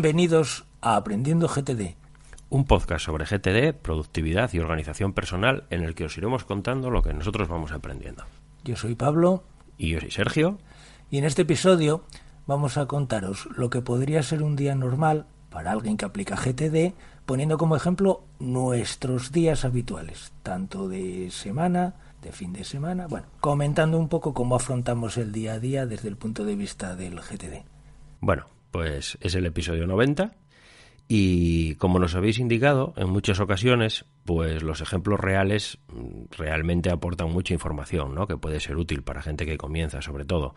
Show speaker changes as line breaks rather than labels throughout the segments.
Bienvenidos a Aprendiendo GTD.
Un podcast sobre GTD, productividad y organización personal en el que os iremos contando lo que nosotros vamos aprendiendo.
Yo soy Pablo.
Y yo soy Sergio.
Y en este episodio vamos a contaros lo que podría ser un día normal para alguien que aplica GTD, poniendo como ejemplo nuestros días habituales, tanto de semana, de fin de semana, bueno, comentando un poco cómo afrontamos el día a día desde el punto de vista del GTD.
Bueno, pues es el episodio 90 y como nos habéis indicado en muchas ocasiones, pues los ejemplos reales mm, realmente aportan mucha información, ¿no? Que puede ser útil para gente que comienza, sobre todo.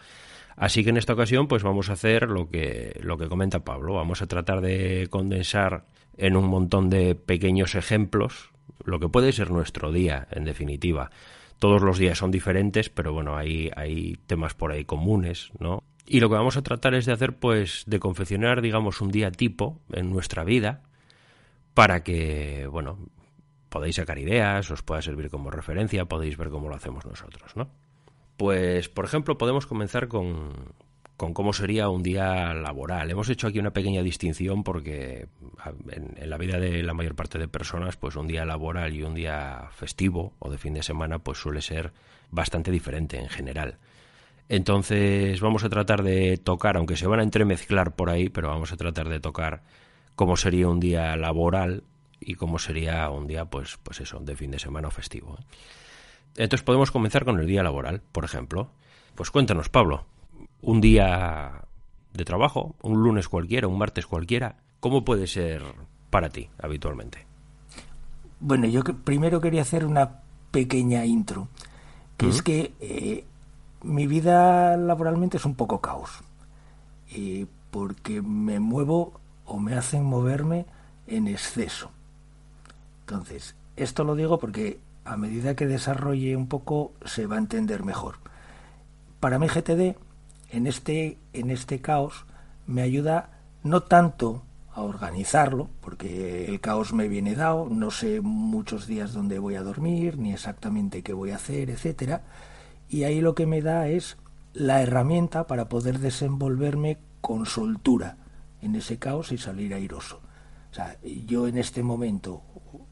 Así que en esta ocasión, pues vamos a hacer lo que, lo que comenta Pablo. Vamos a tratar de condensar en un montón de pequeños ejemplos lo que puede ser nuestro día, en definitiva. Todos los días son diferentes, pero bueno, hay, hay temas por ahí comunes, ¿no? Y lo que vamos a tratar es de hacer, pues, de confeccionar, digamos, un día tipo en nuestra vida para que, bueno, podáis sacar ideas, os pueda servir como referencia, podéis ver cómo lo hacemos nosotros, ¿no? Pues, por ejemplo, podemos comenzar con, con cómo sería un día laboral. Hemos hecho aquí una pequeña distinción porque en, en, la vida de la mayor parte de personas, pues un día laboral y un día festivo o de fin de semana, pues suele ser bastante diferente en general. Entonces vamos a tratar de tocar, aunque se van a entremezclar por ahí, pero vamos a tratar de tocar cómo sería un día laboral y cómo sería un día, pues, pues eso, de fin de semana o festivo. ¿eh? Entonces podemos comenzar con el día laboral, por ejemplo. Pues cuéntanos, Pablo, un día de trabajo, un lunes cualquiera, un martes cualquiera, ¿cómo puede ser para ti habitualmente?
Bueno, yo primero quería hacer una pequeña intro, que ¿Mm? es que eh, mi vida laboralmente es un poco caos, y porque me muevo o me hacen moverme en exceso. Entonces, esto lo digo porque a medida que desarrolle un poco se va a entender mejor. Para mí GTD, en este, en este caos, me ayuda no tanto a organizarlo, porque el caos me viene dado, no sé muchos días dónde voy a dormir, ni exactamente qué voy a hacer, etcétera, y ahí lo que me da es la herramienta para poder desenvolverme con soltura en ese caos y salir airoso. O sea, yo en este momento,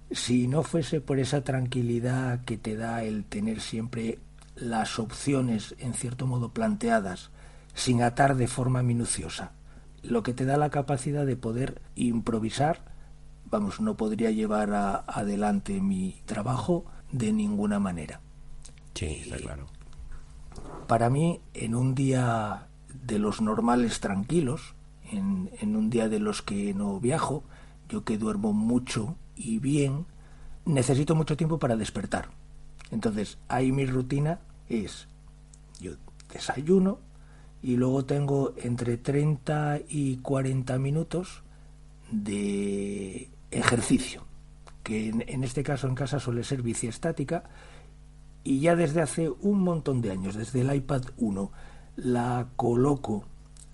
si no fuese por esa tranquilidad que te da el tener siempre las opciones en cierto modo planteadas, sin atar de forma minuciosa, lo que te da la capacidad de poder improvisar, vamos, no podría llevar a, adelante mi trabajo de ninguna manera.
Sí, está claro
para mí, en un día de los normales tranquilos, en, un día de los que no viajo, yo que duermo mucho y bien, necesito mucho tiempo para despertar. Entonces, ahí mi rutina es, yo desayuno y luego tengo entre 30 y 40 minutos de ejercicio, que en, en este caso en casa suele ser bici estática, y ya desde hace un montón de años, desde el iPad 1, la coloco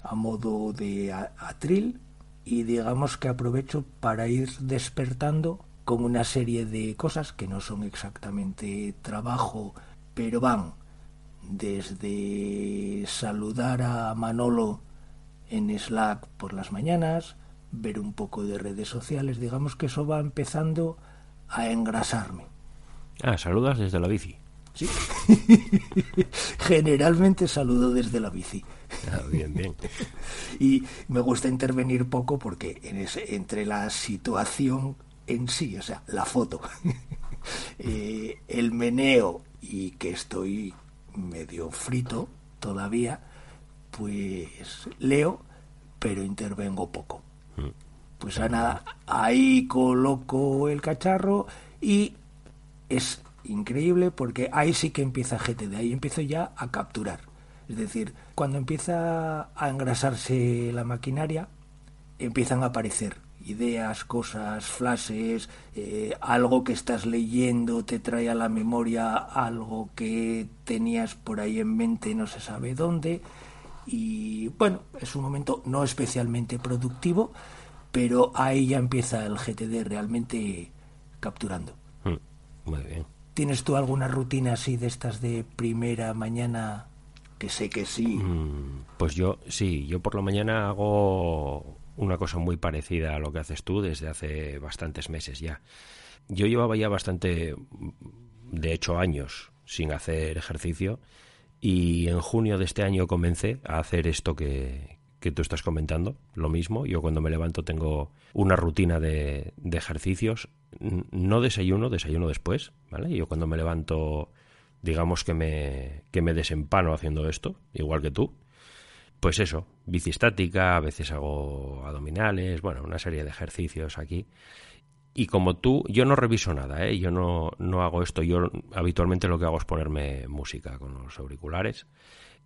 a modo de atril y digamos que aprovecho para ir despertando con una serie de cosas que no son exactamente trabajo, pero van desde saludar a Manolo en Slack por las mañanas, ver un poco de redes sociales, digamos que eso va empezando a engrasarme.
Ah, saludas desde la bici.
Sí. Generalmente saludo desde la bici.
Ah, bien, bien.
Y me gusta intervenir poco porque en ese, entre la situación en sí, o sea, la foto, eh, el meneo y que estoy medio frito todavía, pues leo, pero intervengo poco. Mm. Pues a nada, ahí coloco el cacharro y es increíble porque ahí sí que empieza GTD, ahí empiezo ya a capturar. Es decir, cuando empieza a engrasarse la maquinaria, empiezan a aparecer ideas, cosas, flashes, eh, algo que estás leyendo te trae a la memoria algo que tenías por ahí en mente, no se sabe dónde. Y bueno, es un momento no especialmente productivo, pero ahí ya empieza el GTD realmente capturando.
Mm, muy bien.
¿Tienes tú alguna rutina así de estas de primera mañana? Que sé que sí.
Mm, pues yo sí, yo por la mañana hago una cosa muy parecida a lo que haces tú desde hace bastantes meses ya. Yo llevaba ya bastante, de hecho años, sin hacer ejercicio y en junio de este año comencé a hacer esto que, que tú estás comentando, lo mismo. Yo cuando me levanto tengo una rutina de, de ejercicios. No desayuno, desayuno después, ¿vale? Yo cuando me levanto, digamos que me, que me desempano haciendo esto, igual que tú. Pues eso, bici estática, a veces hago abdominales, bueno, una serie de ejercicios aquí. Y como tú, yo no reviso nada, ¿eh? yo no, no hago esto, yo habitualmente lo que hago es ponerme música con los auriculares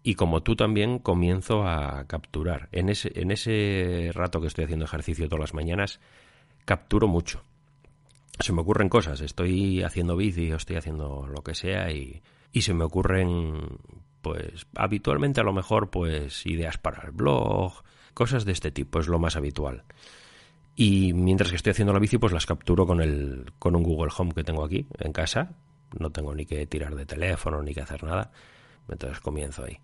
y como tú también comienzo a capturar. En ese, en ese rato que estoy haciendo ejercicio todas las mañanas, capturo mucho. Se me ocurren cosas, estoy haciendo bici o estoy haciendo lo que sea y, y se me ocurren, pues habitualmente a lo mejor, pues ideas para el blog, cosas de este tipo, es lo más habitual. Y mientras que estoy haciendo la bici, pues las capturo con, el, con un Google Home que tengo aquí en casa. No tengo ni que tirar de teléfono ni que hacer nada. Entonces comienzo ahí.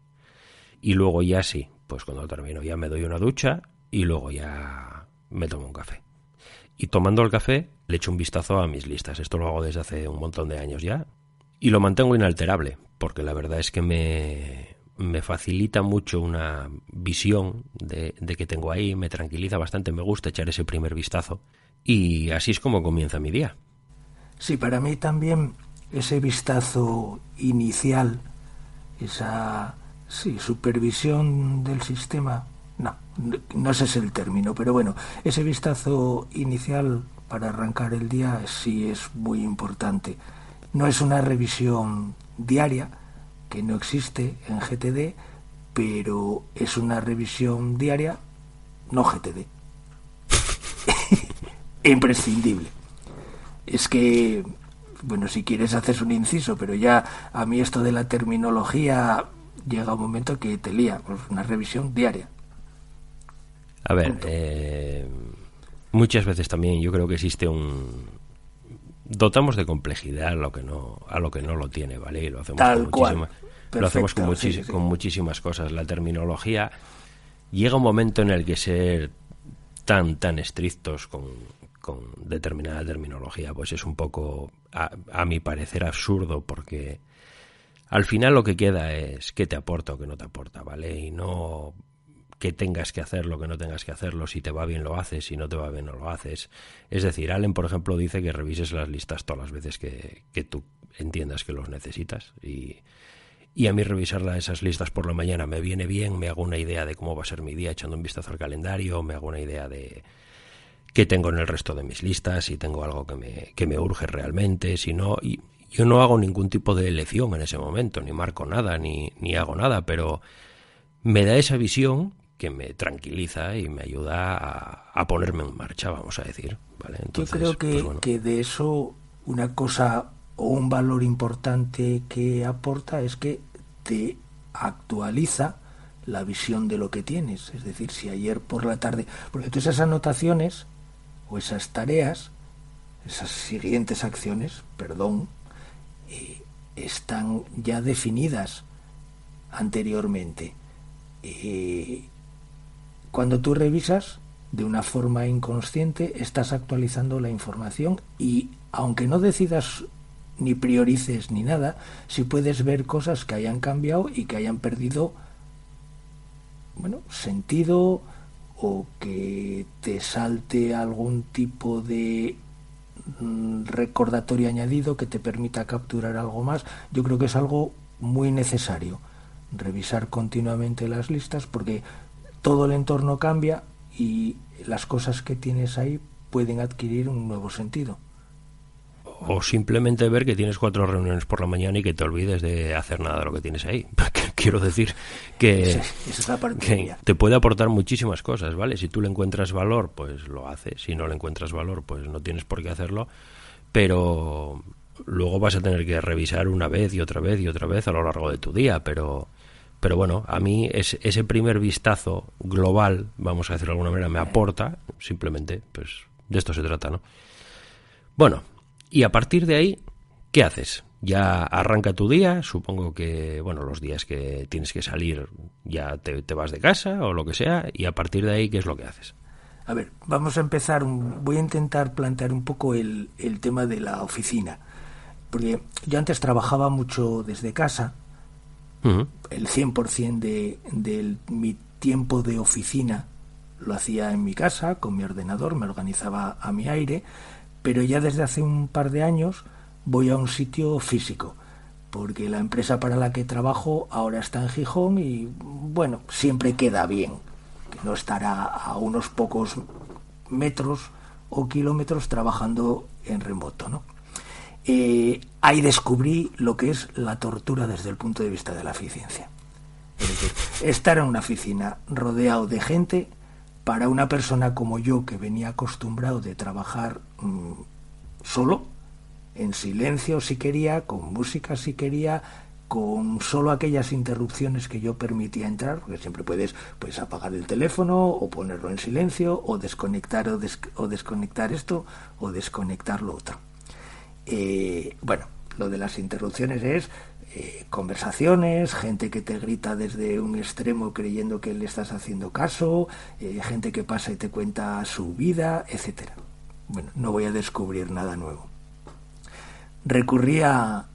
Y luego ya sí, pues cuando termino ya me doy una ducha y luego ya me tomo un café. Y tomando el café le echo un vistazo a mis listas. Esto lo hago desde hace un montón de años ya. Y lo mantengo inalterable, porque la verdad es que me, me facilita mucho una visión de, de, que tengo ahí, me tranquiliza bastante, me gusta echar ese primer vistazo. Y así es como comienza mi día.
Sí, para mí también ese vistazo inicial, esa Sí, supervisión del sistema. No, ese es el término, pero bueno, ese vistazo inicial para arrancar el día sí es muy importante. No es una revisión diaria, que no existe en GTD, pero es una revisión diaria no GTD. Imprescindible. Es que, bueno, si quieres haces un inciso, pero ya a mí esto de la terminología llega un momento que te lía, pues una revisión diaria.
A ver, eh, muchas veces también yo creo que existe un dotamos de complejidad a lo que no a lo que no lo tiene, ¿vale? Y lo hacemos con lo hacemos con, con muchísimas cosas. La terminología llega un momento en el que ser tan tan estrictos con, con determinada terminología, pues es un poco, a, a mi parecer, absurdo porque al final lo que queda es qué te aporta o qué no te aporta, ¿vale? Y no que tengas que hacerlo, que no tengas que hacerlo, si te va bien lo haces, si no te va bien no lo haces. Es decir, Allen, por ejemplo, dice que revises las listas todas las veces que, que tú entiendas que los necesitas y, y a mí revisar esas listas por la mañana me viene bien, me hago una idea de cómo va a ser mi día echando un vistazo al calendario, me hago una idea de qué tengo en el resto de mis listas, si tengo algo que me, que me urge realmente, si no, y, yo no hago ningún tipo de elección en ese momento, ni marco nada, ni, ni hago nada, pero me da esa visión que me tranquiliza y me ayuda a, ponerme en marcha, vamos a decir. ¿vale?
Yo creo que, pues que de eso una cosa o un valor importante que aporta es que te actualiza la visión de lo que tienes. Es decir, si ayer por la tarde, porque todas esas anotaciones o esas tareas, esas siguientes acciones, perdón, eh, están ya definidas anteriormente. Eh, cuando tú revisas de una forma inconsciente, estás actualizando la información y aunque no decidas ni priorices ni nada, si puedes ver cosas que hayan cambiado y que hayan perdido bueno, sentido o que te salte algún tipo de mm, recordatorio añadido que te permita capturar algo más. Yo creo que es algo muy necesario revisar continuamente las listas porque todo el entorno cambia y las cosas que tienes ahí pueden adquirir un nuevo sentido
o simplemente ver que tienes cuatro reuniones por la mañana y que te olvides de hacer nada de lo que tienes ahí. Quiero decir que, te puede aportar muchísimas cosas, ¿vale? Si tú le encuentras valor, pues lo haces. Si no le encuentras valor, pues no tienes por qué hacerlo. Pero luego vas a tener que revisar una vez y otra vez y otra vez a lo largo de tu día. Pero, pero bueno, a mí es, ese primer vistazo global, vamos a decirlo de alguna manera, me aporta. Simplemente, pues de esto se trata, ¿no? Bueno, y a partir de ahí, ¿qué haces? Ya arranca tu día, supongo que, bueno, los días que tienes que salir ya te, vas de casa o lo que sea, y a partir de ahí, ¿qué es lo que haces?
A ver, vamos a empezar, voy a intentar plantear un poco el, el tema de la oficina, porque yo antes trabajaba mucho desde casa, el 100% de, de mi tiempo de oficina lo hacía en mi casa, con mi ordenador, me organizaba a mi aire, pero ya desde hace un par de años voy a un sitio físico, porque la empresa para la que trabajo ahora está en Gijón y bueno, siempre queda bien, que no estará a unos pocos metros o kilómetros trabajando en remoto, ¿no? Eh, ahí descubrí lo que es la tortura desde el punto de vista de la eficiencia. Es decir, estar en una oficina rodeado de gente para una persona como yo, que venía acostumbrado de trabajar mm, solo, en silencio si quería, con música si quería, con solo aquellas interrupciones que yo permitía entrar, porque siempre puedes pues apagar el teléfono o ponerlo en silencio o desconectar o, desconectar esto o desconectar lo otro. Eh, bueno, lo de las interrupciones es eh, conversaciones, gente que te grita desde un extremo creyendo que le estás haciendo caso, eh, gente que pasa y te cuenta su vida, etcétera. Bueno, no voy a descubrir nada nuevo. Recurría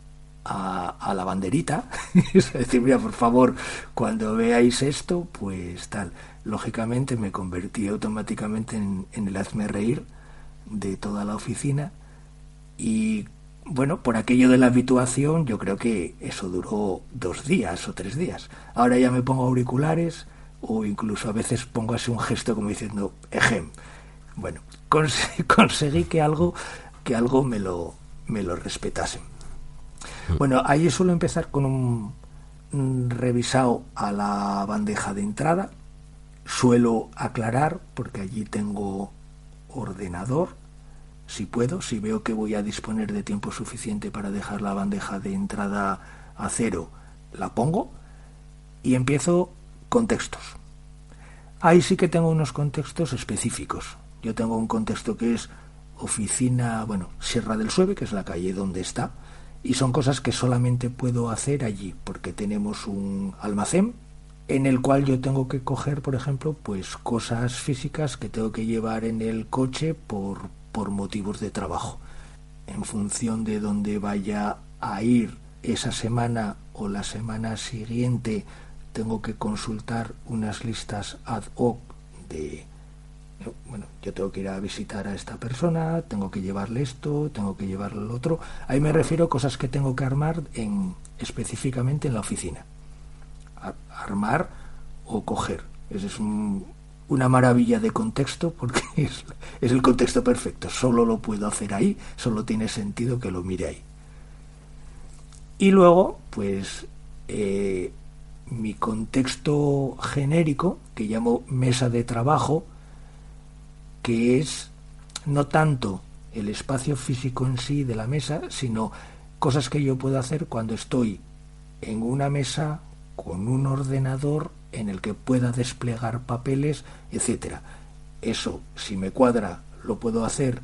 a, la banderita, es decir, mira, por favor, cuando veáis esto, pues tal. Lógicamente me convertí automáticamente en, en el hazme reír de toda la oficina y bueno, por aquello de la habituación, yo creo que eso duró dos días o tres días. Ahora ya me pongo auriculares o incluso a veces pongo así un gesto como diciendo, ejem. Bueno, conseguí que algo, que algo me lo, me lo respetasen. Mm. Bueno, ahí suelo empezar con un, un revisado a la bandeja de entrada. Suelo aclarar, porque allí tengo ordenador, si puedo, si veo que voy a disponer de tiempo suficiente para dejar la bandeja de entrada a cero, la pongo y empiezo con textos. Ahí sí que tengo unos contextos específicos. Yo tengo un contexto que es oficina, bueno, Sierra del Sueve, que es la calle donde está, y son cosas que solamente puedo hacer allí, porque tenemos un almacén en el cual yo tengo que coger, por ejemplo, pues cosas físicas que tengo que llevar en el coche por, por motivos de trabajo. En función de dónde vaya a ir esa semana o la semana siguiente, tengo que consultar unas listas ad hoc de, bueno, yo tengo que ir a visitar a esta persona, tengo que llevarle esto, tengo que llevarle lo otro. Ahí me refiero a cosas que tengo que armar en, específicamente en la oficina. armar o coger. Ese es un, una maravilla de contexto porque es, el contexto perfecto. Solo lo puedo hacer ahí, solo tiene sentido que lo mire ahí. Y luego, pues, eh, mi contexto genérico, que llamo mesa de trabajo, que es no tanto el espacio físico en sí de la mesa, sino cosas que yo puedo hacer cuando estoy en una mesa con un ordenador en el que pueda desplegar papeles, etcétera. Eso, si me cuadra, lo puedo hacer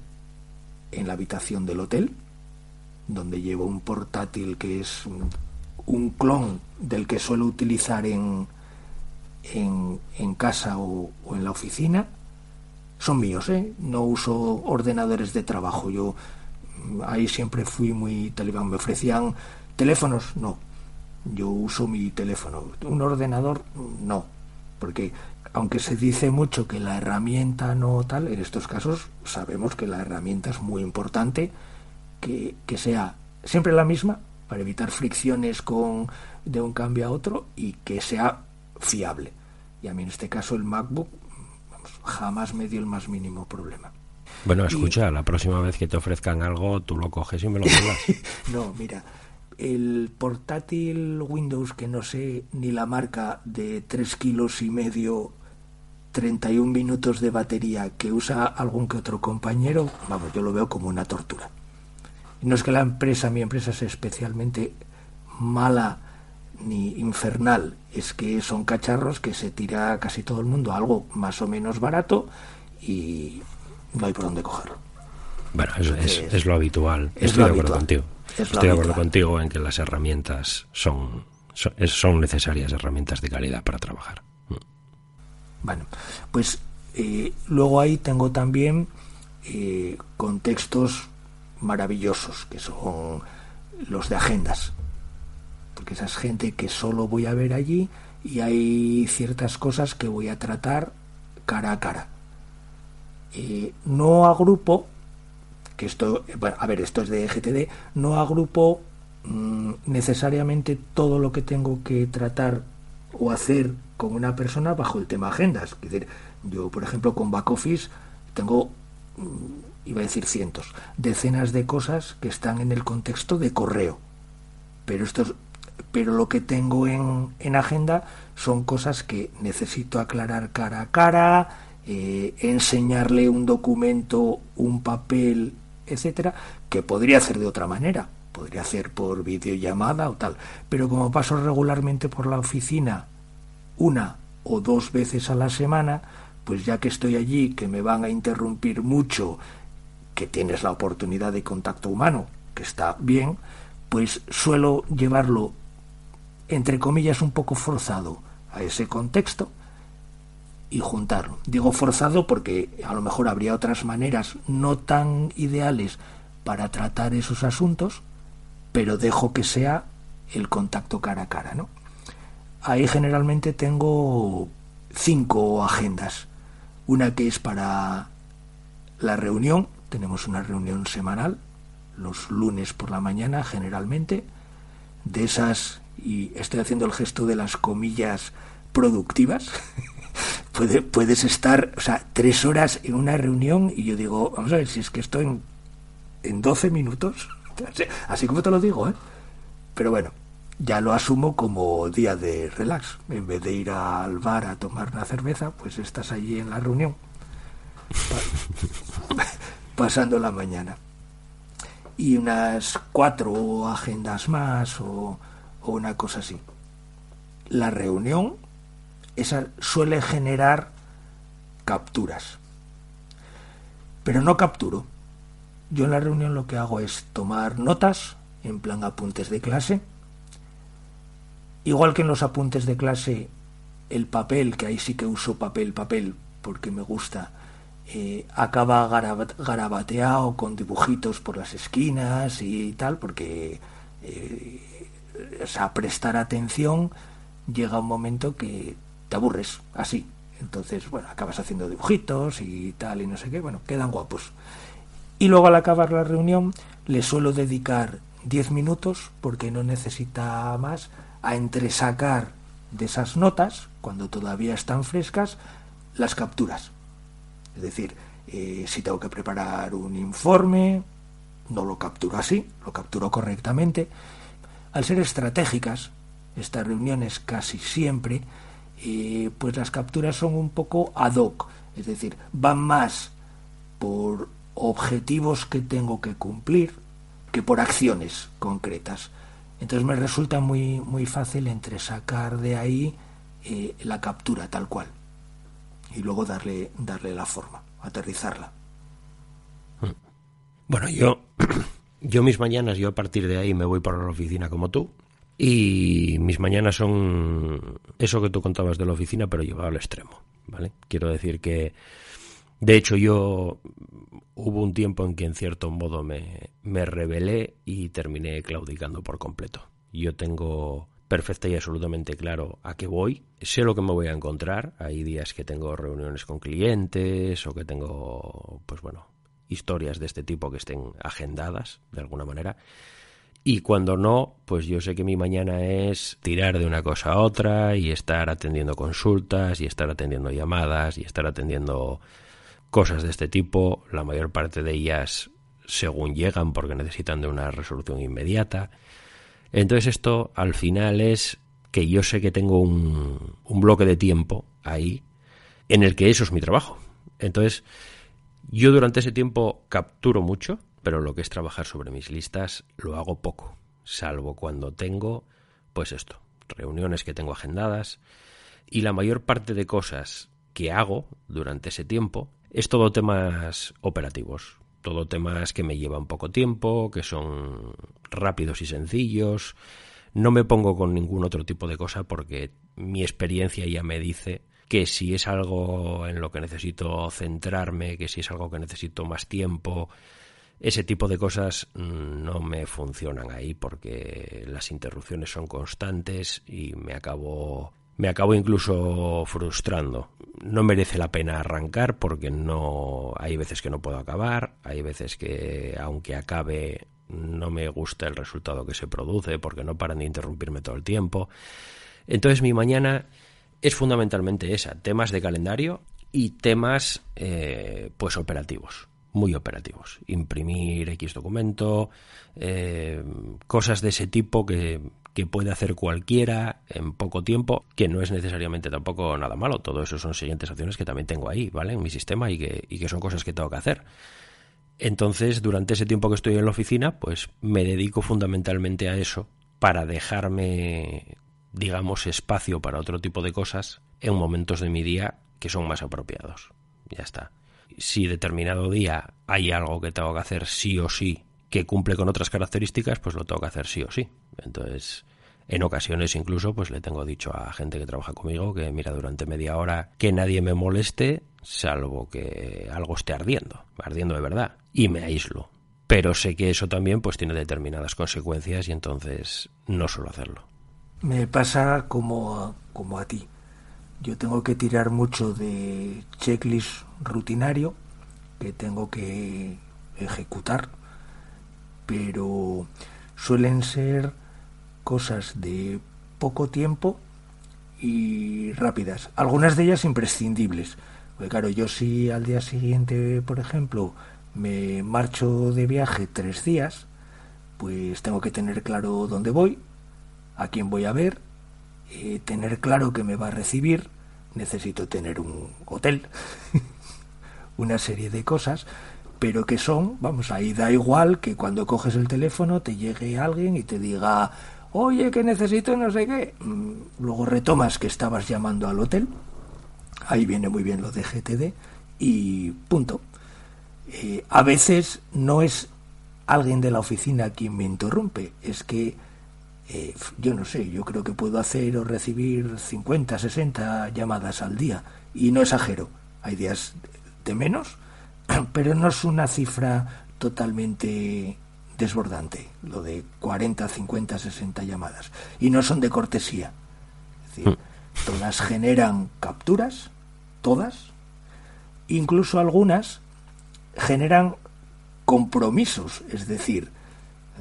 en la habitación del hotel, donde llevo un portátil que es un, clon del que suelo utilizar en, en, casa o, en la oficina. Son míos, ¿eh? No uso ordenadores de trabajo. Yo Ahí siempre fui muy talibán. Me ofrecían teléfonos, no. Yo uso mi teléfono. Un ordenador, no. Porque aunque se dice mucho que la herramienta no tal, en estos casos sabemos que la herramienta es muy importante, que, que sea siempre la misma para evitar fricciones con de un cambio a otro y que sea fiable. Y a mí en este caso el MacBook jamás me dio el más mínimo problema.
Bueno, escucha, la próxima vez que te ofrezcan algo, tú lo coges y me lo mandas.
no, mira, el portátil Windows, que no sé ni la marca, de 3 kilos y medio, 31 minutos de batería, que usa algún que otro compañero, vamos, yo lo veo como una tortura. No es que la empresa, mi empresa, sea especialmente mala ni infernal, es que son cacharros que se tira casi todo el mundo algo más o menos barato y no hay por dónde cogerlo.
Bueno, es, lo habitual. Estoy de acuerdo contigo. Estoy de acuerdo contigo en que las herramientas son, son, necesarias herramientas de calidad para trabajar. Mm.
Bueno, pues eh, luego ahí tengo también eh, contextos maravillosos, que son los de agendas porque esa es gente que solo voy a ver allí y hay ciertas cosas que voy a tratar cara a cara. Eh, no agrupo, que esto, bueno, a ver, esto es de GTD, no agrupo mm, necesariamente todo lo que tengo que tratar o hacer con una persona bajo el tema agendas. Decir, yo, por ejemplo, con back office tengo, mm, iba a decir cientos, decenas de cosas que están en el contexto de correo. Pero esto pero lo que tengo en, en agenda son cosas que necesito aclarar cara a cara, eh, enseñarle un documento, un papel, etcétera, que podría hacer de otra manera, podría hacer por videollamada o tal, pero como paso regularmente por la oficina una o dos veces a la semana, pues ya que estoy allí, que me van a interrumpir mucho, que tienes la oportunidad de contacto humano, que está bien, pues suelo llevarlo entre comillas, un poco forzado a ese contexto y juntarlo. Digo forzado porque a lo mejor habría otras maneras no tan ideales para tratar esos asuntos, pero dejo que sea el contacto cara a cara, ¿no? Ahí generalmente tengo cinco agendas. Una que es para la reunión, tenemos una reunión semanal, los lunes por la mañana generalmente. De esas y estoy haciendo el gesto de las comillas productivas, puedes estar, o sea, tres horas en una reunión y yo digo, vamos a ver, si es que estoy en, en 12 minutos, así como te lo digo, ¿eh? Pero bueno, ya lo asumo como día de relax. En vez de ir al bar a tomar una cerveza, pues estás allí en la reunión, pasando la mañana. Y unas cuatro agendas más o o una cosa así. La reunión esa suele generar capturas. Pero no capturo. Yo en la reunión lo que hago es tomar notas, en plan apuntes de clase. Igual que en los apuntes de clase, el papel, que ahí sí que uso papel, papel, porque me gusta, eh, acaba garabateado con dibujitos por las esquinas y tal, porque eh, o sea, prestar atención, llega un momento que aburres, así. Entonces, bueno, acabas haciendo dibujitos y tal y no sé qué, bueno, quedan guapos. Y luego al acabar la reunión le suelo dedicar 10 minutos, porque no necesita más, a entresacar de esas notas, cuando todavía están frescas, las capturas. Es decir, eh, si tengo que preparar un informe, no lo capturo así, lo capturo correctamente al ser estratégicas, estas reuniones casi siempre, pues las capturas son un poco ad hoc, es decir, van más por objetivos que tengo que cumplir que por acciones concretas. Entonces me resulta muy, muy fácil entre sacar de ahí eh, la captura tal cual y luego darle, darle la forma, aterrizarla.
Bueno, yo Yo mis mañanas, yo a partir de ahí me voy para la oficina como tú. Y mis mañanas son eso que tú contabas de la oficina, pero llevado al extremo, ¿vale? Quiero decir que De hecho, yo hubo un tiempo en que en cierto modo me, me rebelé y terminé claudicando por completo. Yo tengo perfecta y absolutamente claro a qué voy, sé lo que me voy a encontrar, hay días que tengo reuniones con clientes o que tengo, pues bueno, historias de este tipo que estén agendadas de alguna manera. Y cuando no, pues yo sé que mi mañana es tirar de una cosa a otra y estar atendiendo consultas y estar atendiendo llamadas y estar atendiendo cosas de este tipo, la mayor parte de ellas según llegan porque necesitan de una resolución inmediata. Entonces esto al final es que yo sé que tengo un, un bloque de tiempo ahí en el que eso es mi trabajo. Entonces yo durante ese tiempo capturo mucho, pero lo que es trabajar sobre mis listas lo hago poco, salvo cuando tengo, pues esto, reuniones que tengo agendadas y la mayor parte de cosas que hago durante ese tiempo es todo temas operativos, todo temas que me llevan poco tiempo, que son rápidos y sencillos. No me pongo con ningún otro tipo de cosa porque mi experiencia ya me dice que si es algo en lo que necesito centrarme, que si es algo que necesito más tiempo, ese tipo de cosas no me funcionan ahí porque las interrupciones son constantes y me acabo me acabo incluso frustrando. No merece la pena arrancar porque no hay veces que no puedo acabar, hay veces que aunque acabe no me gusta el resultado que se produce porque no paran de interrumpirme todo el tiempo. Entonces mi mañana es fundamentalmente esa, temas de calendario y temas eh, pues operativos, muy operativos. Imprimir X documento, eh, cosas de ese tipo que, que puede hacer cualquiera en poco tiempo, que no es necesariamente tampoco nada malo. Todo eso son siguientes acciones que también tengo ahí, ¿vale? En mi sistema y que, y que son cosas que tengo que hacer. Entonces, durante ese tiempo que estoy en la oficina, pues me dedico fundamentalmente a eso para dejarme digamos, espacio para otro tipo de cosas en momentos de mi día que son más apropiados. Ya está. Si determinado día hay algo que tengo que hacer sí o sí que cumple con otras características, pues lo tengo que hacer sí o sí. Entonces, en ocasiones incluso, pues le tengo dicho a gente que trabaja conmigo que mira durante media hora que nadie me moleste, salvo que algo esté ardiendo, ardiendo de verdad, y me aíslo. Pero sé que eso también pues tiene determinadas consecuencias y entonces no suelo hacerlo.
Me pasa como, como a ti. Yo tengo que tirar mucho de checklist rutinario que tengo que ejecutar, pero suelen ser cosas de poco tiempo y rápidas. Algunas de ellas imprescindibles. Porque claro, yo si al día siguiente, por ejemplo, me marcho de viaje tres días, pues tengo que tener claro dónde voy, a quién voy a ver, eh, tener claro que me va a recibir, necesito tener un hotel, una serie de cosas, pero que son, vamos, ahí da igual que cuando coges el teléfono te llegue alguien y te diga, oye, que necesito no sé qué. Mm, luego retomas que estabas llamando al hotel, ahí viene muy bien lo de GTD, y punto. Eh, a veces no es alguien de la oficina quien me interrumpe, es que eh, yo no sé, yo creo que puedo hacer o recibir 50, 60 llamadas al día. Y no exagero, hay días de menos, pero no es una cifra totalmente desbordante, lo de 40, 50, 60 llamadas. Y no son de cortesía. Es decir, mm. todas generan capturas, todas, incluso algunas generan compromisos, es decir,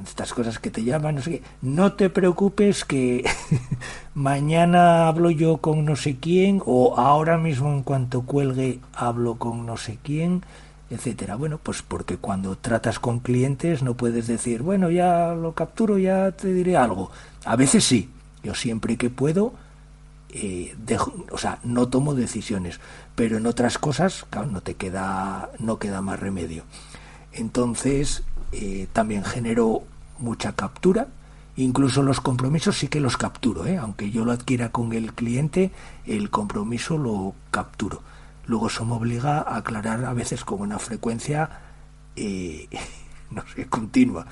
estas cosas que te llaman, no sé qué. No te preocupes que mañana hablo yo con no sé quién o ahora mismo en cuanto cuelgue hablo con no sé quién, etcétera. Bueno, pues porque cuando tratas con clientes no puedes decir, bueno, ya lo capturo, ya te diré algo. A veces sí, yo siempre que puedo eh, dejo, o sea, no tomo decisiones, pero en otras cosas, claro, no te queda, no queda más remedio. Entonces, eh, también genero mucha captura. Incluso los compromisos sí que los capturo, ¿eh? aunque yo lo adquiera con el cliente, el compromiso lo capturo. Luego eso me obliga a aclarar a veces con una frecuencia, eh, no sé, continua.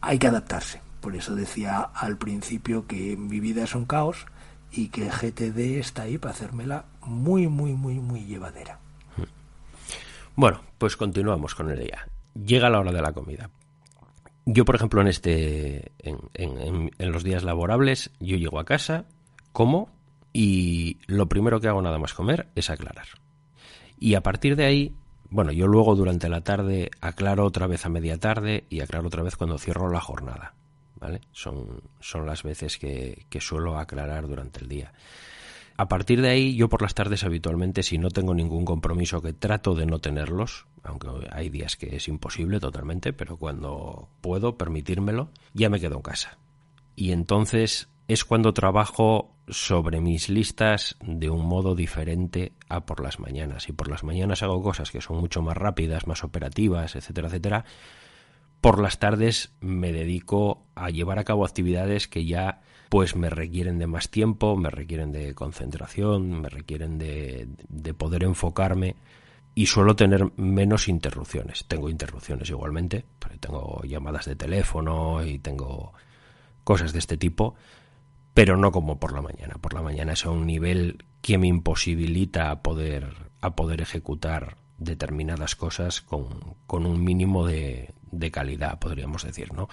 Hay que adaptarse. Por eso decía al principio que mi vida es un caos y que GTD está ahí para hacérmela muy, muy, muy, muy llevadera.
Bueno, pues continuamos con el día. Llega la hora de la comida. Yo, por ejemplo, en este, en, en los días laborables, yo llego a casa, como y lo primero que hago nada más comer es aclarar. Y a partir de ahí, bueno, yo luego durante la tarde aclaro otra vez a media tarde y aclaro otra vez cuando cierro la jornada. ¿Vale? Son, son las veces que, que suelo aclarar durante el día. A partir de ahí, yo por las tardes habitualmente, si no tengo ningún compromiso, que trato de no tenerlos, aunque hay días que es imposible totalmente, pero cuando puedo permitírmelo, ya me quedo en casa. Y entonces es cuando trabajo sobre mis listas de un modo diferente a por las mañanas. Y por las mañanas hago cosas que son mucho más rápidas, más operativas, etcétera, etcétera. Por las tardes me dedico a llevar a cabo actividades que ya pues me requieren de más tiempo, me requieren de concentración, me requieren de, de poder enfocarme y suelo tener menos interrupciones. Tengo interrupciones igualmente, tengo llamadas de teléfono y tengo cosas de este tipo, pero no como por la mañana. Por la mañana es a un nivel que me imposibilita a poder, a poder ejecutar determinadas cosas con, con un mínimo de, de, calidad, podríamos decir, ¿no?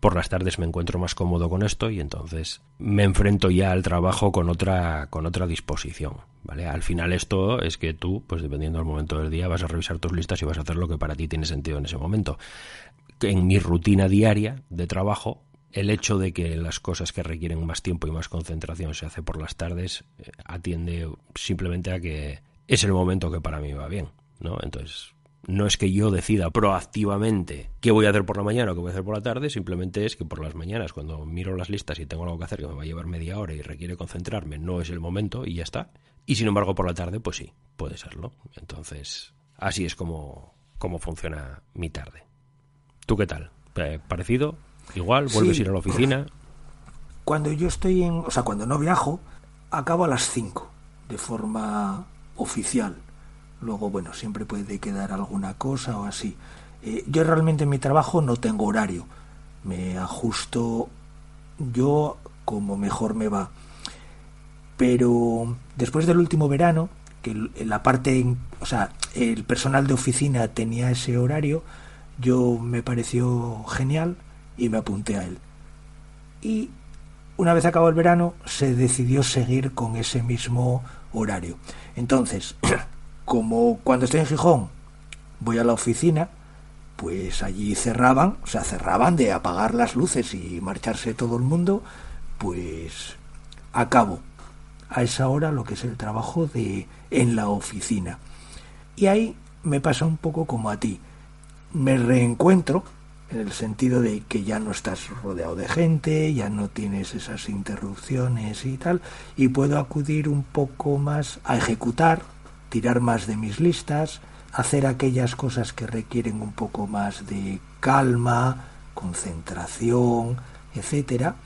Por las tardes me encuentro más cómodo con esto y entonces me enfrento ya al trabajo con otra, con otra disposición, ¿vale? Al final esto es que tú, pues dependiendo del momento del día, vas a revisar tus listas y vas a hacer lo que para ti tiene sentido en ese momento. En mi rutina diaria de trabajo, el hecho de que las cosas que requieren más tiempo y más concentración se hace por las tardes eh, atiende simplemente a que es el momento que para mí va bien, ¿no? Entonces, no es que yo decida proactivamente qué voy a hacer por la mañana o qué voy a hacer por la tarde, simplemente es que por las mañanas, cuando miro las listas y tengo algo que hacer que me va a llevar media hora y requiere concentrarme, no es el momento y ya está. Y sin embargo, por la tarde, pues sí, puede serlo. Entonces, así es como, como funciona mi tarde. ¿Tú qué tal? ¿Parecido? Igual, vuelves a ir a la oficina.
Cuando yo estoy en, o sea, cuando no viajo, acabo a las 5 de forma oficial. Luego, bueno, siempre puede quedar alguna cosa o así. Eh, yo realmente en mi trabajo no tengo horario. Me ajusto yo como mejor me va. Pero después del último verano, que la parte, o sea, el personal de oficina tenía ese horario, yo me pareció genial y me apunté a él. Y una vez acabó el verano se decidió seguir con ese mismo horario. Entonces, como cuando estoy en Gijón voy a la oficina, pues allí cerraban, o sea, cerraban de apagar las luces y marcharse todo el mundo, pues acabo a esa hora lo que es el trabajo de en la oficina. Y ahí me pasa un poco como a ti. Me reencuentro en el sentido de que ya no estás rodeado de gente, ya no tienes esas interrupciones y tal, y puedo acudir un poco más a ejecutar, tirar más de mis listas, hacer aquellas cosas que requieren un poco más de calma, concentración, etcétera,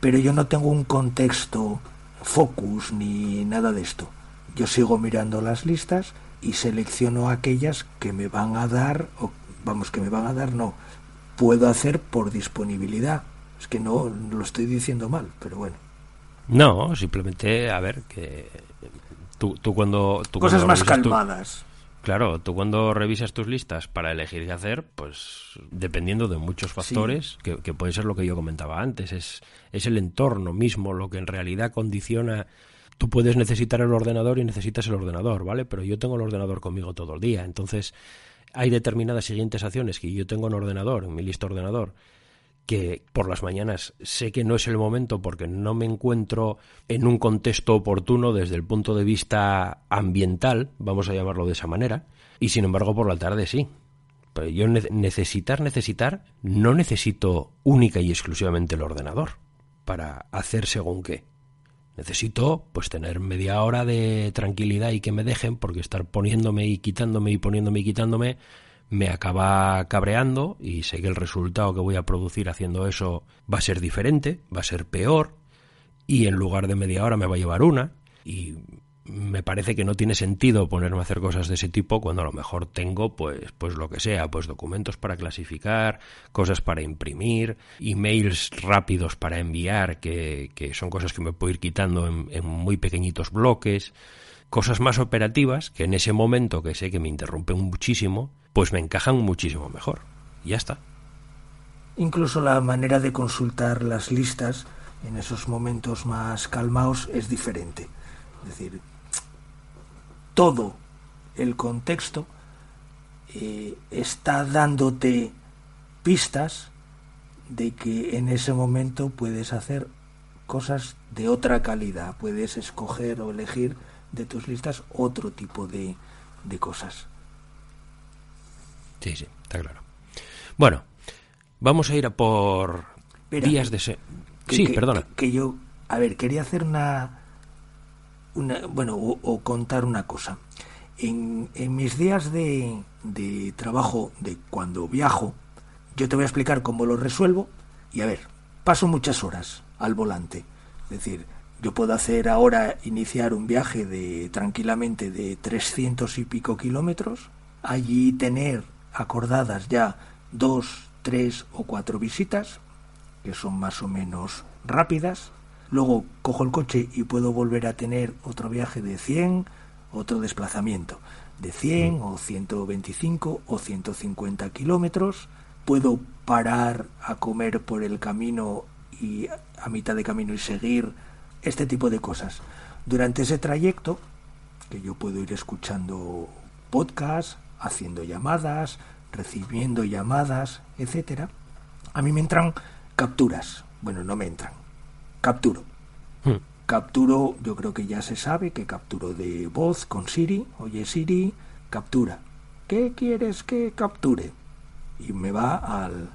pero yo no tengo un contexto focus ni nada de esto. Yo sigo mirando las listas y selecciono aquellas que me van a dar, o vamos, que me van a dar, no, puedo hacer por disponibilidad. Es que no lo estoy diciendo mal, pero bueno.
No, simplemente, a ver, que tú, tú cuando... Tú
Cosas más calmadas.
claro, tú cuando revisas tus listas para elegir qué hacer, pues dependiendo de muchos factores, que, que, puede ser lo que yo comentaba antes, es, es el entorno mismo lo que en realidad condiciona... Tú puedes necesitar el ordenador y necesitas el ordenador, ¿vale? Pero yo tengo el ordenador conmigo todo el día, entonces hay determinadas siguientes acciones que yo tengo en ordenador, en mi lista ordenador, que por las mañanas sé que no es el momento porque no me encuentro en un contexto oportuno desde el punto de vista ambiental, vamos a llamarlo de esa manera, y sin embargo por la tarde sí. Pero yo necesitar, necesitar, no necesito única y exclusivamente el ordenador para hacer según qué. Necesito pues tener media hora de tranquilidad y que me dejen porque estar poniéndome y quitándome y poniéndome y quitándome me acaba cabreando y sé que el resultado que voy a producir haciendo eso va a ser diferente, va a ser peor y en lugar de media hora me va a llevar una y me parece que no tiene sentido ponerme a hacer cosas de ese tipo cuando a lo mejor tengo pues pues lo que sea, pues documentos para clasificar, cosas para imprimir, emails rápidos para enviar, que, que son cosas que me puedo ir quitando en, en muy pequeñitos bloques. Cosas más operativas que en ese momento que sé que me interrumpen muchísimo, pues me encajan muchísimo mejor. Y ya está.
Incluso la manera de consultar las listas en esos momentos más calmados es diferente. Es decir, todo el contexto eh, está dándote pistas de que en ese momento puedes hacer cosas de otra calidad, puedes escoger o elegir de tus listas otro tipo de, de cosas.
Sí, sí, está claro. Bueno, vamos a ir a por días de... Se... sí, perdona.
Que, yo, a ver, quería hacer una... una bueno, o, contar una cosa. En, en mis días de, de trabajo, de cuando viajo, yo te voy a explicar cómo lo resuelvo y a ver, paso muchas horas al volante. Es decir, yo puedo hacer ahora iniciar un viaje de tranquilamente de 300 y pico kilómetros, allí tener acordadas ya dos, tres o cuatro visitas, que son más o menos rápidas. Luego cojo el coche y puedo volver a tener otro viaje de 100, otro desplazamiento de 100 o 125 o 150 kilómetros puedo parar a comer por el camino y a mitad de camino y seguir, este tipo de cosas. Durante ese trayecto, que yo puedo ir escuchando podcasts, haciendo llamadas, recibiendo llamadas, etcétera, a mí me entran capturas. Bueno, no me entran. Capturo. Hmm. Capturo, yo creo que ya se sabe que capturo de voz con Siri. Oye Siri, captura. ¿Qué quieres que capture? y me va al,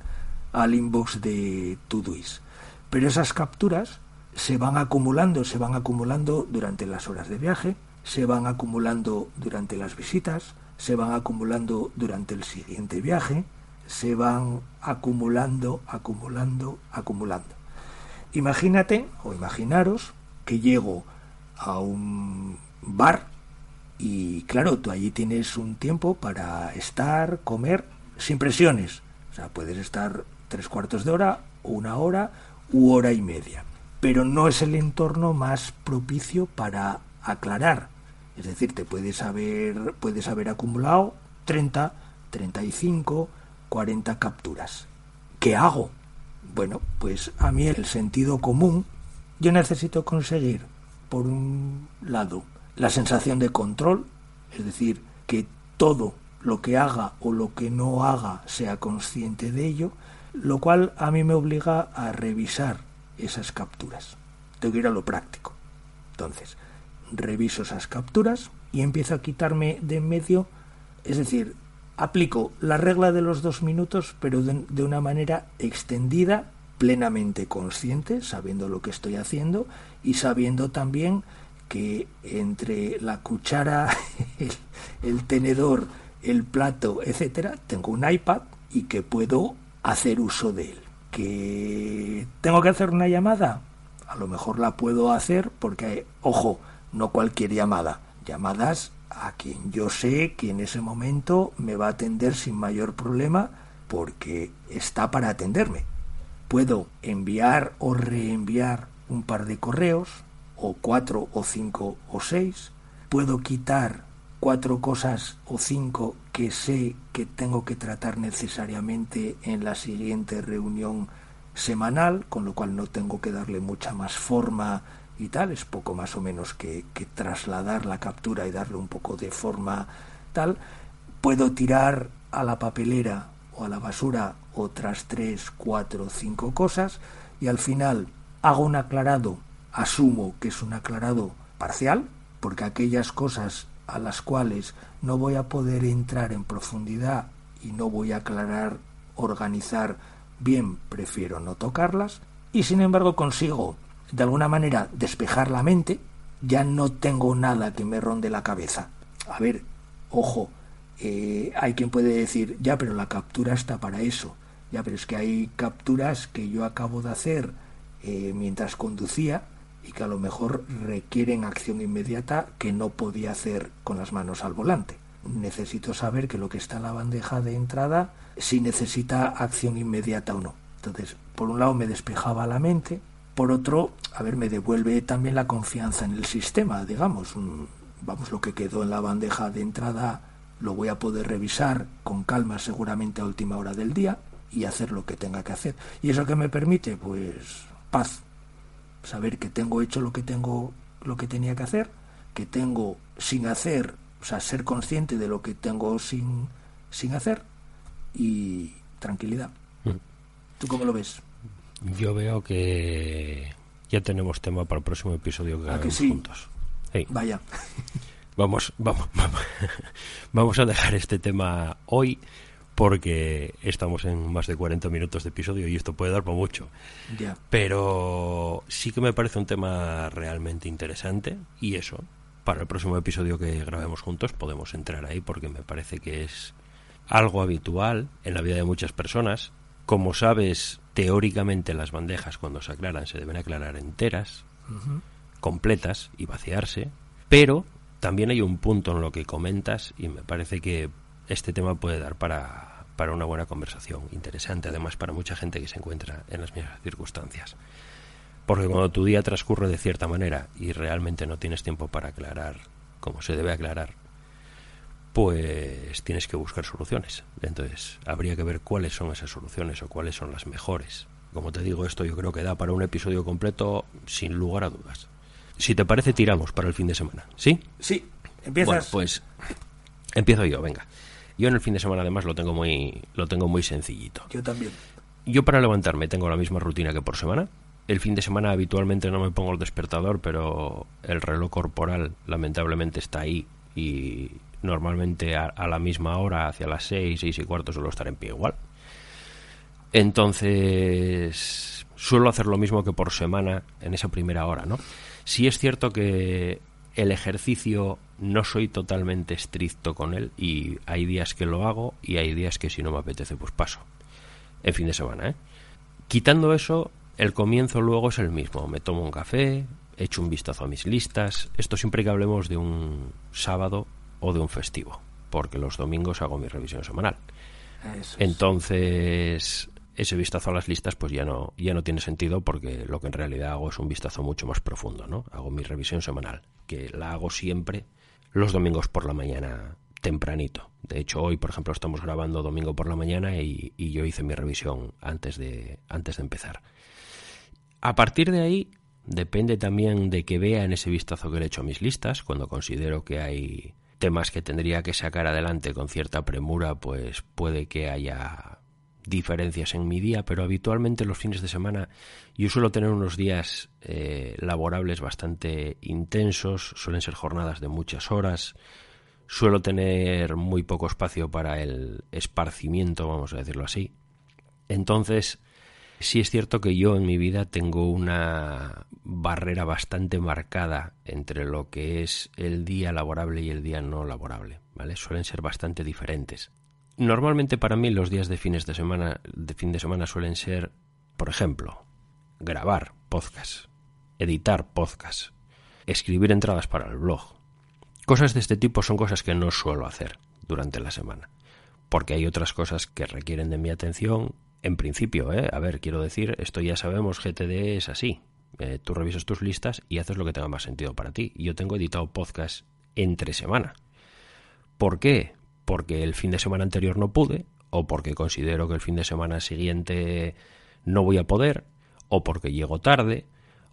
al inbox de Todoist. Pero esas capturas se van acumulando, se van acumulando durante las horas de viaje, se van acumulando durante las visitas, se van acumulando durante el siguiente viaje, se van acumulando, acumulando, acumulando. Imagínate o imaginaros que llego a un bar y claro, tú allí tienes un tiempo para estar, comer sin presiones. O sea, puedes estar tres cuartos de hora, una hora u hora y media. Pero no es el entorno más propicio para aclarar. Es decir, te puedes haber, puedes haber acumulado 30, 35, 40 capturas. ¿Qué hago? Bueno, pues a mí el sentido común, yo necesito conseguir, por un lado, la sensación de control, es decir, que todo lo que haga o lo que no haga sea consciente de ello, lo cual a mí me obliga a revisar esas capturas. Tengo que ir a lo práctico. Entonces, reviso esas capturas y empiezo a quitarme de en medio, es decir, aplico la regla de los dos minutos, pero de, de una manera extendida, plenamente consciente, sabiendo lo que estoy haciendo y sabiendo también que entre la cuchara, el, el tenedor el plato, etcétera, tengo un iPad y que puedo hacer uso de él. ¿Que tengo que hacer una llamada? A lo mejor la puedo hacer porque, ojo, no cualquier llamada, llamadas a quien yo sé que en ese momento me va a atender sin mayor problema porque está para atenderme. Puedo enviar o reenviar un par de correos, o cuatro o cinco o seis. Puedo quitar cuatro cosas o cinco que sé que tengo que tratar necesariamente en la siguiente reunión semanal, con lo cual no tengo que darle mucha más forma y tal, es poco más o menos que, que trasladar la captura y darle un poco de forma tal. Puedo tirar a la papelera o a la basura otras tres, cuatro, cinco cosas y al final hago un aclarado, asumo que es un aclarado parcial, porque aquellas cosas a las cuales no voy a poder entrar en profundidad y no voy a aclarar, organizar bien, prefiero no tocarlas, y sin embargo consigo de alguna manera despejar la mente, ya no tengo nada que me ronde la cabeza. A ver, ojo, eh, hay quien puede decir, ya, pero la captura está para eso. Ya, pero es que hay capturas que yo acabo de hacer eh, mientras conducía y que a lo mejor requieren acción inmediata que no podía hacer con las manos al volante. Necesito saber que lo que está en la bandeja de entrada si necesita acción inmediata o no. Entonces, por un lado me despejaba la mente, por otro, a ver, me devuelve también la confianza en el sistema, digamos. vamos, lo que quedó en la bandeja de entrada lo voy a poder revisar con calma seguramente a última hora del día y hacer lo que tenga que hacer. ¿Y eso que me permite? Pues paz. Saber que tengo hecho lo que tengo lo que tenía que hacer, que tengo sin hacer, o sea, ser consciente de lo que tengo sin, sin hacer y tranquilidad. Mm. ¿Tú cómo lo ves?
Yo veo que ya tenemos tema para el próximo episodio que, hagamos juntos.
Vaya.
Vamos, vamos, vamos, vamos a dejar este tema hoy porque estamos en más de 40 minutos de episodio y esto puede dar para mucho. Pero sí que me parece un tema realmente interesante y eso, para el próximo episodio que grabemos juntos podemos entrar ahí porque me parece que es algo habitual en la vida de muchas personas. Como sabes, teóricamente las bandejas cuando se aclaran se deben aclarar enteras, completas y vaciarse, pero también hay un punto en lo que comentas y me parece que este tema puede dar para, para una buena conversación, interesante además para mucha gente que se encuentra en las mismas circunstancias. Porque cuando tu día transcurre de cierta manera y realmente no tienes tiempo para aclarar como se debe aclarar, pues tienes que buscar soluciones. Entonces, habría que ver cuáles son esas soluciones o cuáles son las mejores. Como te digo, esto yo creo que da para un episodio completo sin lugar a dudas. Si te parece, tiramos para el fin de semana, ¿sí?
Sí, empiezas.
Bueno, pues empiezo yo, venga. Yo en el fin de semana además lo tengo muy lo tengo muy sencillito.
Yo también.
Yo para levantarme tengo la misma rutina que por semana. El fin de semana habitualmente no me pongo el despertador, pero el reloj corporal lamentablemente está ahí y normalmente a, la misma hora, hacia las seis, seis y cuarto, suelo estar en pie igual. Entonces suelo hacer lo mismo que por semana en esa primera hora, ¿no? Sí es cierto que el ejercicio no soy totalmente estricto con él y hay días que lo hago y hay días que si no me apetece pues paso. En fin de semana, ¿eh? Quitando eso, el comienzo luego es el mismo. Me tomo un café, echo un vistazo a mis listas. Esto siempre que hablemos de un sábado o de un festivo, porque los domingos hago mi revisión semanal. Entonces, ese vistazo a las listas pues ya no ya no tiene sentido porque lo que en realidad hago es un vistazo mucho más profundo, ¿no? Hago mi revisión semanal, que la hago siempre los domingos por la mañana tempranito. De hecho, hoy, por ejemplo, estamos grabando domingo por la mañana y, y yo hice mi revisión antes de antes de empezar. A partir de ahí depende también de que vea en ese vistazo que le he hecho a mis listas, cuando considero que hay temas que tendría que sacar adelante con cierta premura, pues puede que haya diferencias en mi día, pero habitualmente los fines de semana yo suelo tener unos días eh, laborables bastante intensos, suelen ser jornadas de muchas horas, suelo tener muy poco espacio para el esparcimiento, vamos a decirlo así. Entonces, sí es cierto que yo en mi vida tengo una barrera bastante marcada entre lo que es el día laborable y el día no laborable, ¿vale? Suelen ser bastante diferentes. Normalmente para mí los días de fines de semana de fin de semana suelen ser, por ejemplo, grabar podcast, editar podcast, escribir entradas para el blog. Cosas de este tipo son cosas que no suelo hacer durante la semana, porque hay otras cosas que requieren de mi atención. En principio, ¿eh? a ver, quiero decir, esto ya sabemos, GTD es así. Eh, tú revisas tus listas y haces lo que tenga más sentido para ti. Yo tengo editado podcast entre semana. ¿Por qué? Porque el fin de semana anterior no pude, o porque considero que el fin de semana siguiente no voy a poder, o porque llego tarde,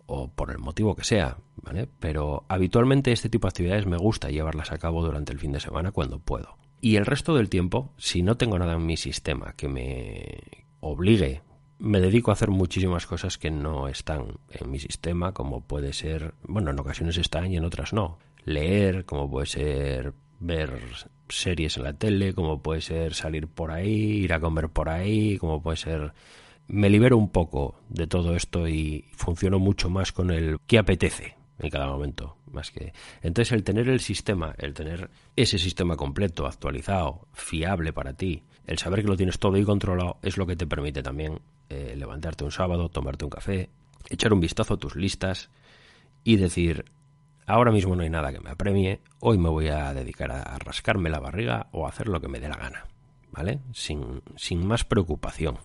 o por el motivo que sea, ¿vale? Pero habitualmente este tipo de actividades me gusta llevarlas a cabo durante el fin de semana cuando puedo. Y el resto del tiempo, si no tengo nada en mi sistema que me obligue, me dedico a hacer muchísimas cosas que no están en mi sistema, como puede ser, bueno, en ocasiones están y en otras no. Leer, como puede ser ver series en la tele, como puede ser salir por ahí, ir a comer por ahí, como puede ser... Me libero un poco de todo esto y funciono mucho más con el que apetece en cada momento, más que... Entonces el tener el sistema, el tener ese sistema completo, actualizado, fiable para ti, el saber que lo tienes todo y controlado, es lo que te permite también eh, levantarte un sábado, tomarte un café, echar un vistazo a tus listas y decir, Ahora mismo no hay nada que me apremie, hoy me voy a dedicar a rascarme la barriga o a hacer lo que me dé la gana, ¿vale? Sin, sin más preocupación.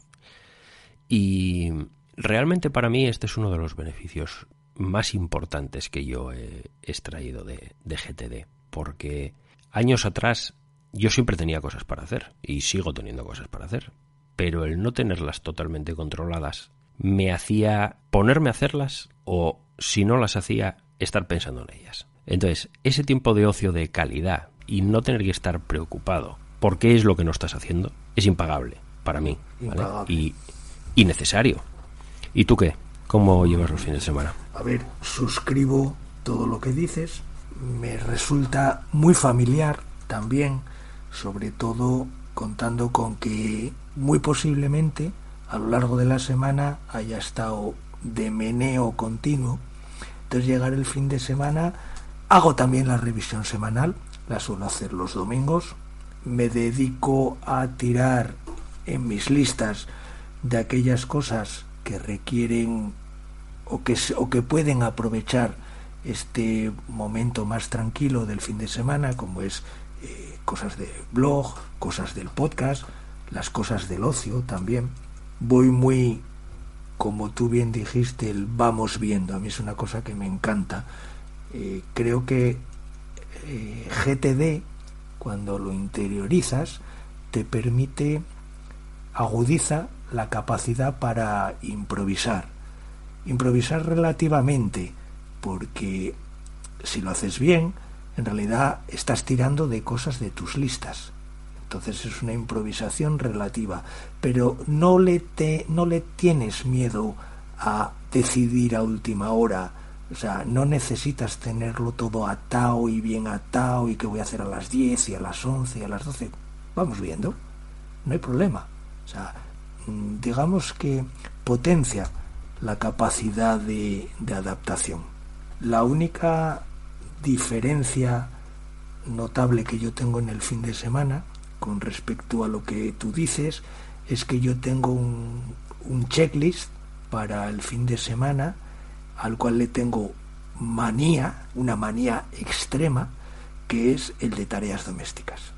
Y realmente para mí este es uno de los beneficios más importantes que yo he extraído de, de GTD, porque años atrás yo siempre tenía cosas para hacer y sigo teniendo cosas para hacer, pero el no tenerlas totalmente controladas me hacía ponerme a hacerlas o si no las hacía estar pensando en ellas. Entonces, ese tiempo de ocio de calidad y no tener que estar preocupado por qué es lo que no estás haciendo es impagable para mí y, y necesario. ¿Y tú qué? ¿Cómo llevas los fines de semana?
A ver, suscribo todo lo que dices. Me resulta muy familiar también, sobre todo contando con que muy posiblemente a lo largo de la semana haya estado de meneo continuo. Entonces llegar el fin de semana, hago también la revisión semanal, la suelo hacer los domingos, me dedico a tirar en mis listas de aquellas cosas que requieren o que, o que pueden aprovechar este momento más tranquilo del fin de semana, como es eh, cosas de blog, cosas del podcast, las cosas del ocio también. Voy muy, como tú bien dijiste, el vamos viendo. A mí es una cosa que me encanta. Eh, creo que eh, GTD, cuando lo interiorizas, te permite, agudiza la capacidad para improvisar. Improvisar relativamente, porque si lo haces bien, en realidad estás tirando de cosas de tus listas. Entonces es una improvisación relativa, pero no le, te, no le tienes miedo a decidir a última hora. O sea, no necesitas tenerlo todo atado y bien atado y que voy a hacer a las 10 y a las 11 y a las 12. Vamos viendo, no hay problema. O sea, Mm, digamos que potencia la capacidad de, adaptación. La única diferencia notable que yo tengo en el fin de semana con respecto a lo que tú dices es que yo tengo un, un, checklist para el fin de semana al cual le tengo manía, una manía extrema, que es el de tareas domésticas.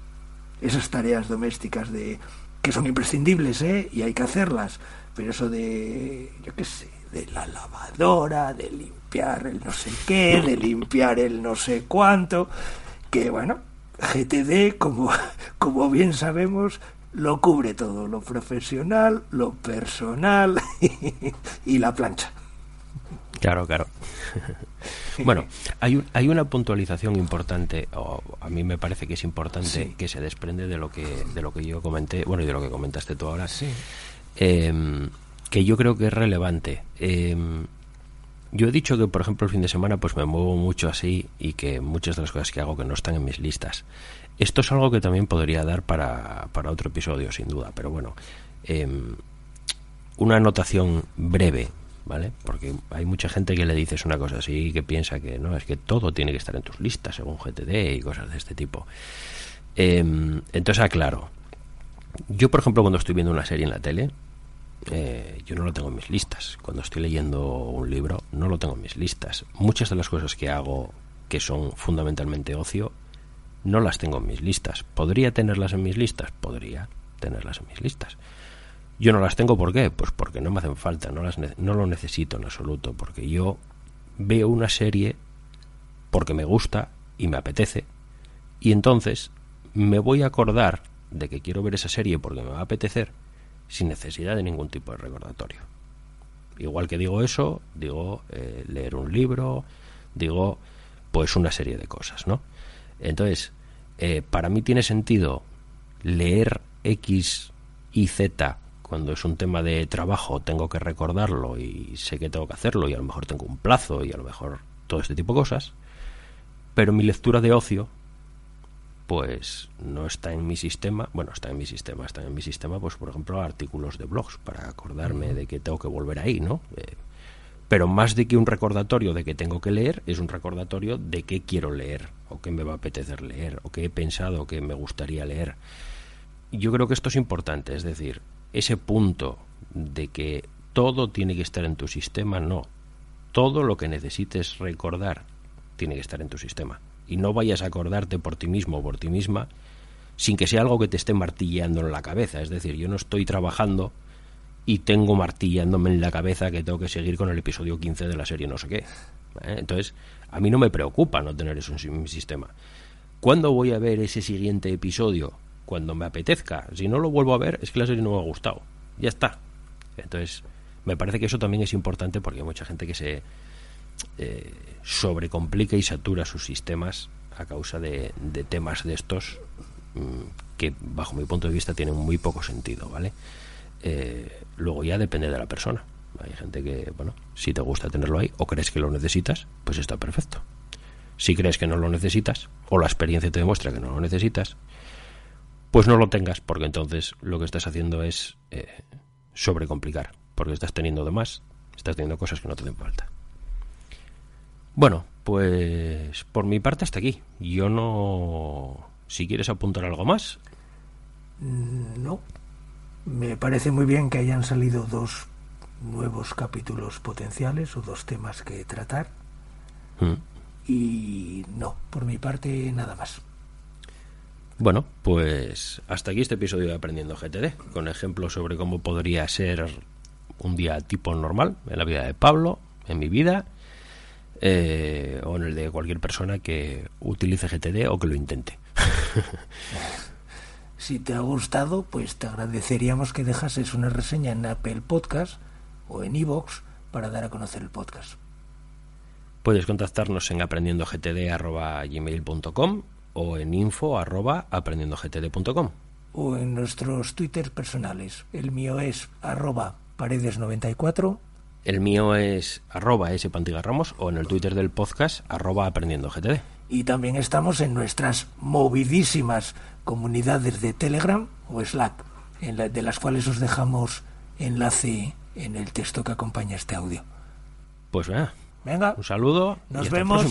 Esas tareas domésticas de que son imprescindibles, ¿eh? Y hay que hacerlas. Pero eso de, yo qué sé, de la lavadora, de limpiar el no sé qué, de limpiar el no sé cuánto, que bueno, GTD, como, como bien sabemos, lo cubre todo, lo profesional, lo personal y la plancha.
Claro, claro. bueno, hay, hay una puntualización importante, o a mí me parece que es importante, que se desprende de lo que, de lo que yo comenté, bueno, y de lo que comentaste tú ahora,
sí.
Em, que yo creo que es relevante. Em, yo he dicho que, por ejemplo, el fin de semana pues me muevo mucho así y que muchas de las cosas que hago que no están en mis listas. Esto es algo que también podría dar para, para otro episodio, sin duda, pero bueno, em, una anotación breve ¿vale? Porque hay mucha gente que le dices una cosa así que piensa que no, es que todo tiene que estar en tus listas según GTD y cosas de este tipo. Em, entonces, aclaro. Yo, por ejemplo, cuando estoy viendo una serie en la tele, eh, yo no lo tengo en mis listas. Cuando estoy leyendo un libro, no lo tengo en mis listas. Muchas de las cosas que hago que son fundamentalmente ocio, no las tengo en mis listas. ¿Podría tenerlas en mis listas? Podría tenerlas en mis listas. Yo no las tengo, ¿por qué? Pues porque no me hacen falta, no, las no lo necesito en absoluto, porque yo veo una serie porque me gusta y me apetece, y entonces me voy a acordar de que quiero ver esa serie porque me va a apetecer sin necesidad de ningún tipo de recordatorio. Igual que digo eso, digo eh, leer un libro, digo pues una serie de cosas, ¿no? Entonces, eh, para mí tiene sentido leer X y Z cuando es un tema de trabajo tengo que recordarlo y sé que tengo que hacerlo y a lo mejor tengo un plazo y a lo mejor todo este tipo de cosas, pero mi lectura de ocio pues no está en mi sistema, bueno, está en mi sistema, está en mi sistema, pues por ejemplo, artículos de blogs para acordarme de que tengo que volver ahí, ¿no? Eh, pero más de que un recordatorio de que tengo que leer, es un recordatorio de qué quiero leer, o qué me va a apetecer leer, o qué he pensado que me gustaría leer. Yo creo que esto es importante, es decir, ese punto de que todo tiene que estar en tu sistema, no. Todo lo que necesites recordar tiene que estar en tu sistema. Y no vayas a acordarte por ti mismo o por ti misma sin que sea algo que te esté martilleando en la cabeza. Es decir, yo no estoy trabajando y tengo martillándome en la cabeza que tengo que seguir con el episodio 15 de la serie no sé qué. Entonces, a mí no me preocupa no tener eso en mi sistema. ¿Cuándo voy a ver ese siguiente episodio? Cuando me apetezca. Si no lo vuelvo a ver, es que la serie no me ha gustado. Ya está. Entonces, me parece que eso también es importante porque hay mucha gente que se eh, sobrecomplica y satura sus sistemas a causa de, temas de estos mm, que, bajo mi punto de vista, tienen muy poco sentido, ¿vale? Eh, luego ya depende de la persona. Hay gente que, bueno, si te gusta tenerlo ahí o crees que lo necesitas, pues está perfecto. Si crees que no lo necesitas o la experiencia te demuestra que no lo necesitas, pues no lo tengas porque entonces lo que estás haciendo es eh, sobrecomplicar, porque estás teniendo de más, estás teniendo cosas que no te den falta. Bueno, pues por mi parte hasta aquí. Yo no... Si quieres apuntar algo más.
Mm, no. Me parece muy bien que hayan salido dos nuevos capítulos potenciales o dos temas que tratar. Mm. Y no, por mi parte nada más.
Bueno, pues hasta aquí este episodio de Aprendiendo GTD, con ejemplos sobre cómo podría ser un día tipo normal en la vida de Pablo, en mi vida, eh, o en el de cualquier persona que utilice GTD o que lo intente.
si te ha gustado, pues te agradeceríamos que dejases una reseña en Apple Podcast o en iVoox para dar a conocer el podcast.
Puedes contactarnos en aprendiendogtd.gmail.com o en info arroba aprendiendogtd.com.
O en nuestros Twitter personales. El mío es arroba paredes94.
El mío es arroba Ramos o en el Twitter del podcast arroba aprendiendogtd.
Y también estamos en nuestras movidísimas comunidades de Telegram o Slack, en de las cuales os dejamos enlace en el texto que acompaña este audio.
Pues venga.
Venga.
Un saludo.
Nos vemos.